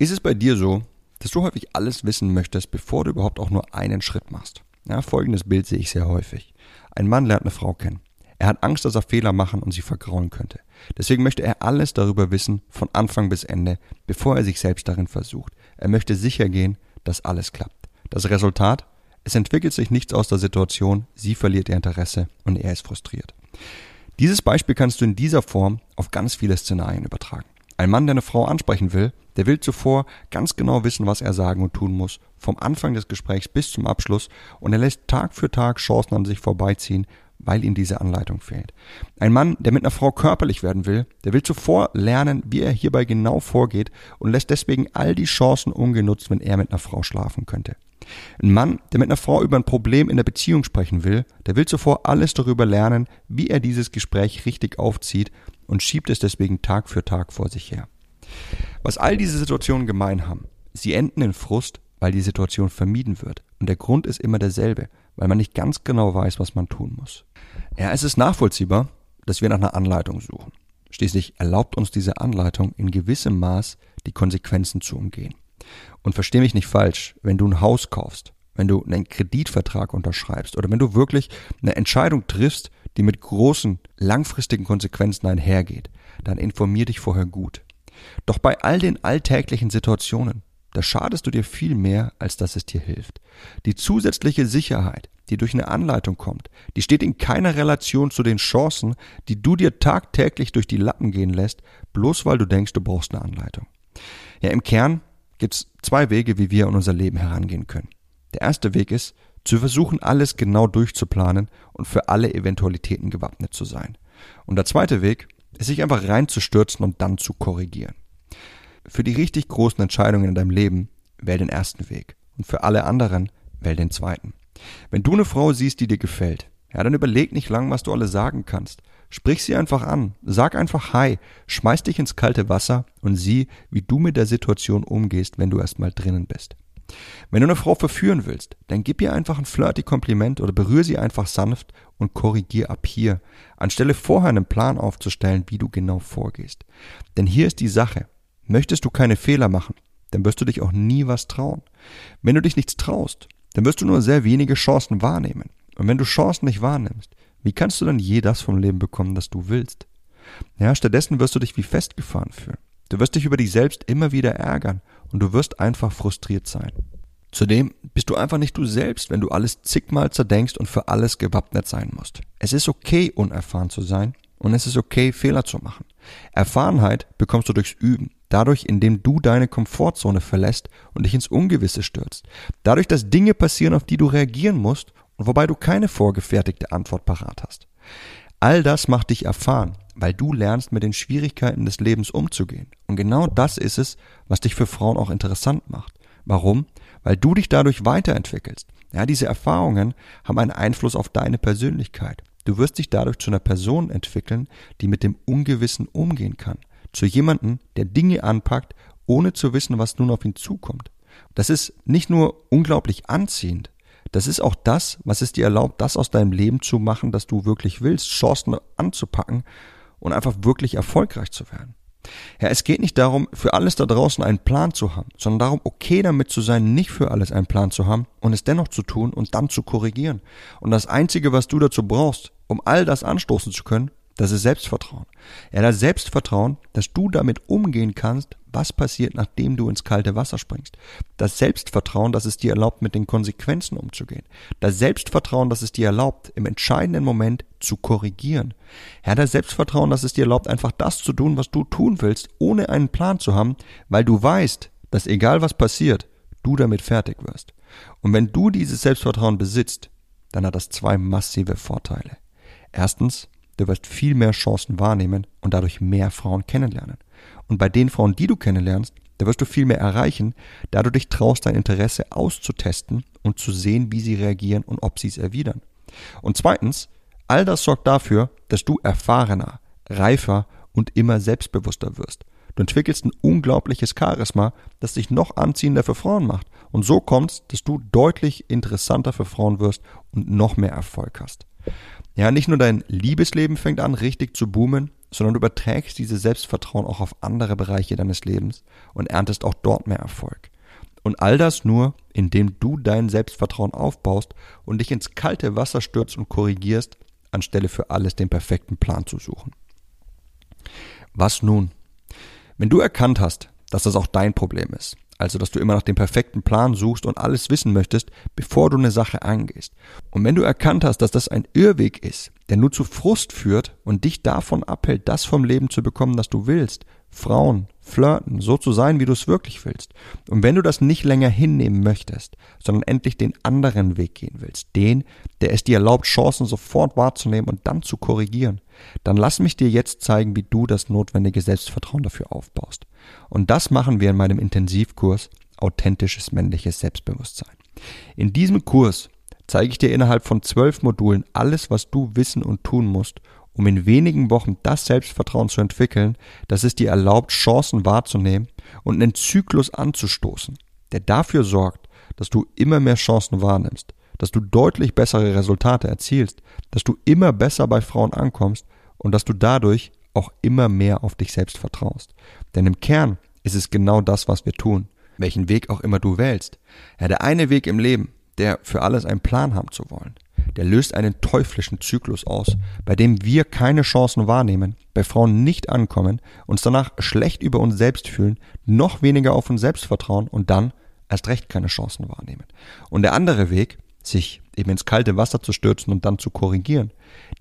Ist es bei dir so, dass du häufig alles wissen möchtest, bevor du überhaupt auch nur einen Schritt machst. Ja, folgendes Bild sehe ich sehr häufig. Ein Mann lernt eine Frau kennen. Er hat Angst, dass er Fehler machen und sie vergrauen könnte. Deswegen möchte er alles darüber wissen, von Anfang bis Ende, bevor er sich selbst darin versucht. Er möchte sicher gehen, dass alles klappt. Das Resultat? Es entwickelt sich nichts aus der Situation, sie verliert ihr Interesse und er ist frustriert. Dieses Beispiel kannst du in dieser Form auf ganz viele Szenarien übertragen. Ein Mann, der eine Frau ansprechen will, der will zuvor ganz genau wissen, was er sagen und tun muss, vom Anfang des Gesprächs bis zum Abschluss, und er lässt Tag für Tag Chancen an sich vorbeiziehen, weil ihm diese Anleitung fehlt. Ein Mann, der mit einer Frau körperlich werden will, der will zuvor lernen, wie er hierbei genau vorgeht und lässt deswegen all die Chancen ungenutzt, wenn er mit einer Frau schlafen könnte. Ein Mann, der mit einer Frau über ein Problem in der Beziehung sprechen will, der will zuvor alles darüber lernen, wie er dieses Gespräch richtig aufzieht und schiebt es deswegen Tag für Tag vor sich her. Was all diese Situationen gemein haben, sie enden in Frust, weil die Situation vermieden wird. Und der Grund ist immer derselbe, weil man nicht ganz genau weiß, was man tun muss. Ja, es ist nachvollziehbar, dass wir nach einer Anleitung suchen. Schließlich erlaubt uns diese Anleitung in gewissem Maß die Konsequenzen zu umgehen. Und versteh mich nicht falsch, wenn du ein Haus kaufst, wenn du einen Kreditvertrag unterschreibst oder wenn du wirklich eine Entscheidung triffst, die mit großen, langfristigen Konsequenzen einhergeht, dann informier dich vorher gut. Doch bei all den alltäglichen Situationen, da schadest du dir viel mehr, als dass es dir hilft. Die zusätzliche Sicherheit, die durch eine Anleitung kommt, die steht in keiner Relation zu den Chancen, die du dir tagtäglich durch die Lappen gehen lässt, bloß weil du denkst, du brauchst eine Anleitung. Ja, im Kern gibt's zwei Wege, wie wir an unser Leben herangehen können. Der erste Weg ist, zu versuchen, alles genau durchzuplanen und für alle Eventualitäten gewappnet zu sein. Und der zweite Weg ist, sich einfach reinzustürzen und dann zu korrigieren. Für die richtig großen Entscheidungen in deinem Leben wähl den ersten Weg und für alle anderen wähl den zweiten. Wenn du eine Frau siehst, die dir gefällt, ja, dann überleg nicht lang, was du alle sagen kannst. Sprich sie einfach an, sag einfach Hi, schmeiß dich ins kalte Wasser und sieh, wie du mit der Situation umgehst, wenn du erstmal drinnen bist. Wenn du eine Frau verführen willst, dann gib ihr einfach ein flirty Kompliment oder berühre sie einfach sanft und korrigier ab hier, anstelle vorher einen Plan aufzustellen, wie du genau vorgehst. Denn hier ist die Sache. Möchtest du keine Fehler machen, dann wirst du dich auch nie was trauen. Wenn du dich nichts traust, dann wirst du nur sehr wenige Chancen wahrnehmen. Und wenn du Chancen nicht wahrnimmst, wie kannst du dann je das vom Leben bekommen, das du willst? Ja, stattdessen wirst du dich wie festgefahren fühlen. Du wirst dich über dich selbst immer wieder ärgern und du wirst einfach frustriert sein. Zudem bist du einfach nicht du selbst, wenn du alles zigmal zerdenkst und für alles gewappnet sein musst. Es ist okay, unerfahren zu sein und es ist okay, Fehler zu machen. Erfahrenheit bekommst du durchs Üben, dadurch, indem du deine Komfortzone verlässt und dich ins Ungewisse stürzt. Dadurch, dass Dinge passieren, auf die du reagieren musst und wobei du keine vorgefertigte Antwort parat hast. All das macht dich erfahren, weil du lernst, mit den Schwierigkeiten des Lebens umzugehen. Und genau das ist es, was dich für Frauen auch interessant macht. Warum? Weil du dich dadurch weiterentwickelst. Ja, diese Erfahrungen haben einen Einfluss auf deine Persönlichkeit. Du wirst dich dadurch zu einer Person entwickeln, die mit dem Ungewissen umgehen kann. Zu jemanden, der Dinge anpackt, ohne zu wissen, was nun auf ihn zukommt. Das ist nicht nur unglaublich anziehend, das ist auch das, was es dir erlaubt, das aus deinem Leben zu machen, das du wirklich willst, Chancen anzupacken und einfach wirklich erfolgreich zu werden. Ja, es geht nicht darum, für alles da draußen einen Plan zu haben, sondern darum, okay damit zu sein, nicht für alles einen Plan zu haben und es dennoch zu tun und dann zu korrigieren. Und das Einzige, was du dazu brauchst, um all das anstoßen zu können, Das ist Selbstvertrauen. Ja, das Selbstvertrauen, dass du damit umgehen kannst, was passiert, nachdem du ins kalte Wasser springst. Das Selbstvertrauen, dass es dir erlaubt, mit den Konsequenzen umzugehen. Das Selbstvertrauen, dass es dir erlaubt, im entscheidenden Moment zu korrigieren. Ja, das Selbstvertrauen, dass es dir erlaubt, einfach das zu tun, was du tun willst, ohne einen Plan zu haben, weil du weißt, dass egal was passiert, du damit fertig wirst. Und wenn du dieses Selbstvertrauen besitzt, dann hat das zwei massive Vorteile. Erstens, Du wirst viel mehr Chancen wahrnehmen und dadurch mehr Frauen kennenlernen. Und bei den Frauen, die du kennenlernst, da wirst du viel mehr erreichen, da du dich traust, dein Interesse auszutesten und zu sehen, wie sie reagieren und ob sie es erwidern. Und zweitens, all das sorgt dafür, dass du erfahrener, reifer und immer selbstbewusster wirst. Du entwickelst ein unglaubliches Charisma, das dich noch anziehender für Frauen macht. Und so kommt's, dass du deutlich interessanter für Frauen wirst und noch mehr Erfolg hast. Ja, nicht nur dein Liebesleben fängt an, richtig zu boomen, sondern du überträgst dieses Selbstvertrauen auch auf andere Bereiche deines Lebens und erntest auch dort mehr Erfolg. Und all das nur, indem du dein Selbstvertrauen aufbaust und dich ins kalte Wasser stürzt und korrigierst, anstelle für alles den perfekten Plan zu suchen. Was nun? Wenn du erkannt hast, dass das auch dein Problem ist, also dass du immer nach dem perfekten Plan suchst und alles wissen möchtest, bevor du eine Sache angehst. Und wenn du erkannt hast, dass das ein Irrweg ist, der nur zu Frust führt und dich davon abhält, das vom Leben zu bekommen, das du willst, Frauen, flirten, so zu sein, wie du es wirklich willst. Und wenn du das nicht länger hinnehmen möchtest, sondern endlich den anderen Weg gehen willst, den, der es dir erlaubt, Chancen sofort wahrzunehmen und dann zu korrigieren, dann lass mich dir jetzt zeigen, wie du das notwendige Selbstvertrauen dafür aufbaust. Und das machen wir in meinem Intensivkurs Authentisches männliches Selbstbewusstsein. In diesem Kurs zeige ich dir innerhalb von zwölf Modulen alles, was du wissen und tun musst, um in wenigen Wochen das Selbstvertrauen zu entwickeln, das es dir erlaubt, Chancen wahrzunehmen und einen Zyklus anzustoßen, der dafür sorgt, dass du immer mehr Chancen wahrnimmst, dass du deutlich bessere Resultate erzielst, dass du immer besser bei Frauen ankommst und dass du dadurch auch immer mehr auf dich selbst vertraust. Denn im Kern ist es genau das, was wir tun, welchen Weg auch immer du wählst. Ja, der eine Weg im Leben, der für alles einen Plan haben zu wollen, der löst einen teuflischen Zyklus aus, bei dem wir keine Chancen wahrnehmen, bei Frauen nicht ankommen, uns danach schlecht über uns selbst fühlen, noch weniger auf uns selbst vertrauen und dann erst recht keine Chancen wahrnehmen. Und der andere Weg, sich eben ins kalte Wasser zu stürzen und dann zu korrigieren,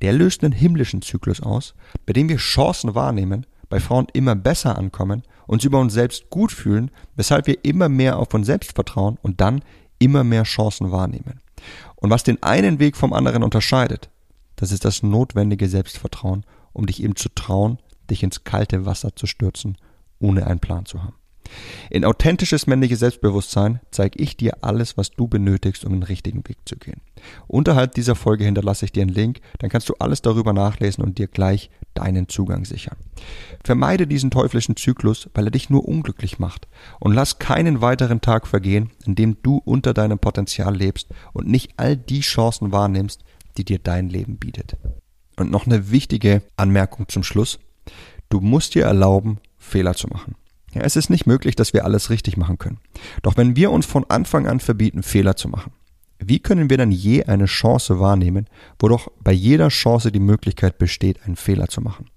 der löst einen himmlischen Zyklus aus, bei dem wir Chancen wahrnehmen, bei Frauen immer besser ankommen, uns über uns selbst gut fühlen, weshalb wir immer mehr auf uns selbst vertrauen und dann immer mehr Chancen wahrnehmen. Und was den einen Weg vom anderen unterscheidet, das ist das notwendige Selbstvertrauen, um dich eben zu trauen, dich ins kalte Wasser zu stürzen, ohne einen Plan zu haben. In authentisches männliches Selbstbewusstsein zeige ich dir alles, was du benötigst, um den richtigen Weg zu gehen. Unterhalb dieser Folge hinterlasse ich dir einen Link, dann kannst du alles darüber nachlesen und dir gleich deinen Zugang sichern. Vermeide diesen teuflischen Zyklus, weil er dich nur unglücklich macht und lass keinen weiteren Tag vergehen, in dem du unter deinem Potenzial lebst und nicht all die Chancen wahrnimmst, die dir dein Leben bietet. Und noch eine wichtige Anmerkung zum Schluss. Du musst dir erlauben, Fehler zu machen. Ja, es ist nicht möglich, dass wir alles richtig machen können. Doch wenn wir uns von Anfang an verbieten, Fehler zu machen, wie können wir dann je eine Chance wahrnehmen, wo doch bei jeder Chance die Möglichkeit besteht, einen Fehler zu machen?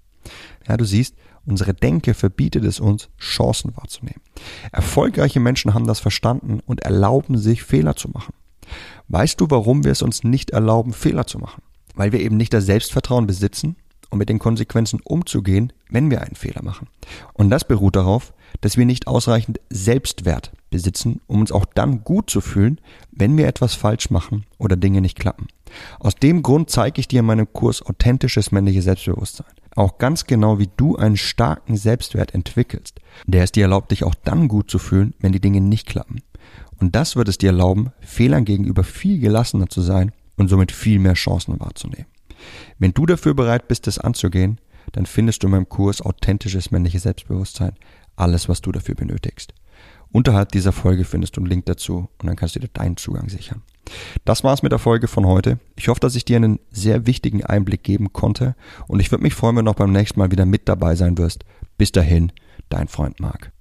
Ja, du siehst, unsere Denke verbietet es uns, Chancen wahrzunehmen. Erfolgreiche Menschen haben das verstanden und erlauben sich, Fehler zu machen. Weißt du, warum wir es uns nicht erlauben, Fehler zu machen? Weil wir eben nicht das Selbstvertrauen besitzen, um mit den Konsequenzen umzugehen, wenn wir einen Fehler machen. Und das beruht darauf, dass wir nicht ausreichend Selbstwert besitzen, um uns auch dann gut zu fühlen, wenn wir etwas falsch machen oder Dinge nicht klappen. Aus dem Grund zeige ich dir in meinem Kurs authentisches männliches Selbstbewusstsein. Auch ganz genau, wie du einen starken Selbstwert entwickelst, der es dir erlaubt, dich auch dann gut zu fühlen, wenn die Dinge nicht klappen. Und das wird es dir erlauben, Fehlern gegenüber viel gelassener zu sein und somit viel mehr Chancen wahrzunehmen. Wenn du dafür bereit bist, es anzugehen, dann findest du in meinem Kurs authentisches männliches Selbstbewusstsein alles, was du dafür benötigst. Unterhalb dieser Folge findest du einen Link dazu und dann kannst du dir deinen Zugang sichern. Das war's mit der Folge von heute. Ich hoffe, dass ich dir einen sehr wichtigen Einblick geben konnte und ich würde mich freuen, wenn du auch beim nächsten Mal wieder mit dabei sein wirst. Bis dahin, dein Freund Marc.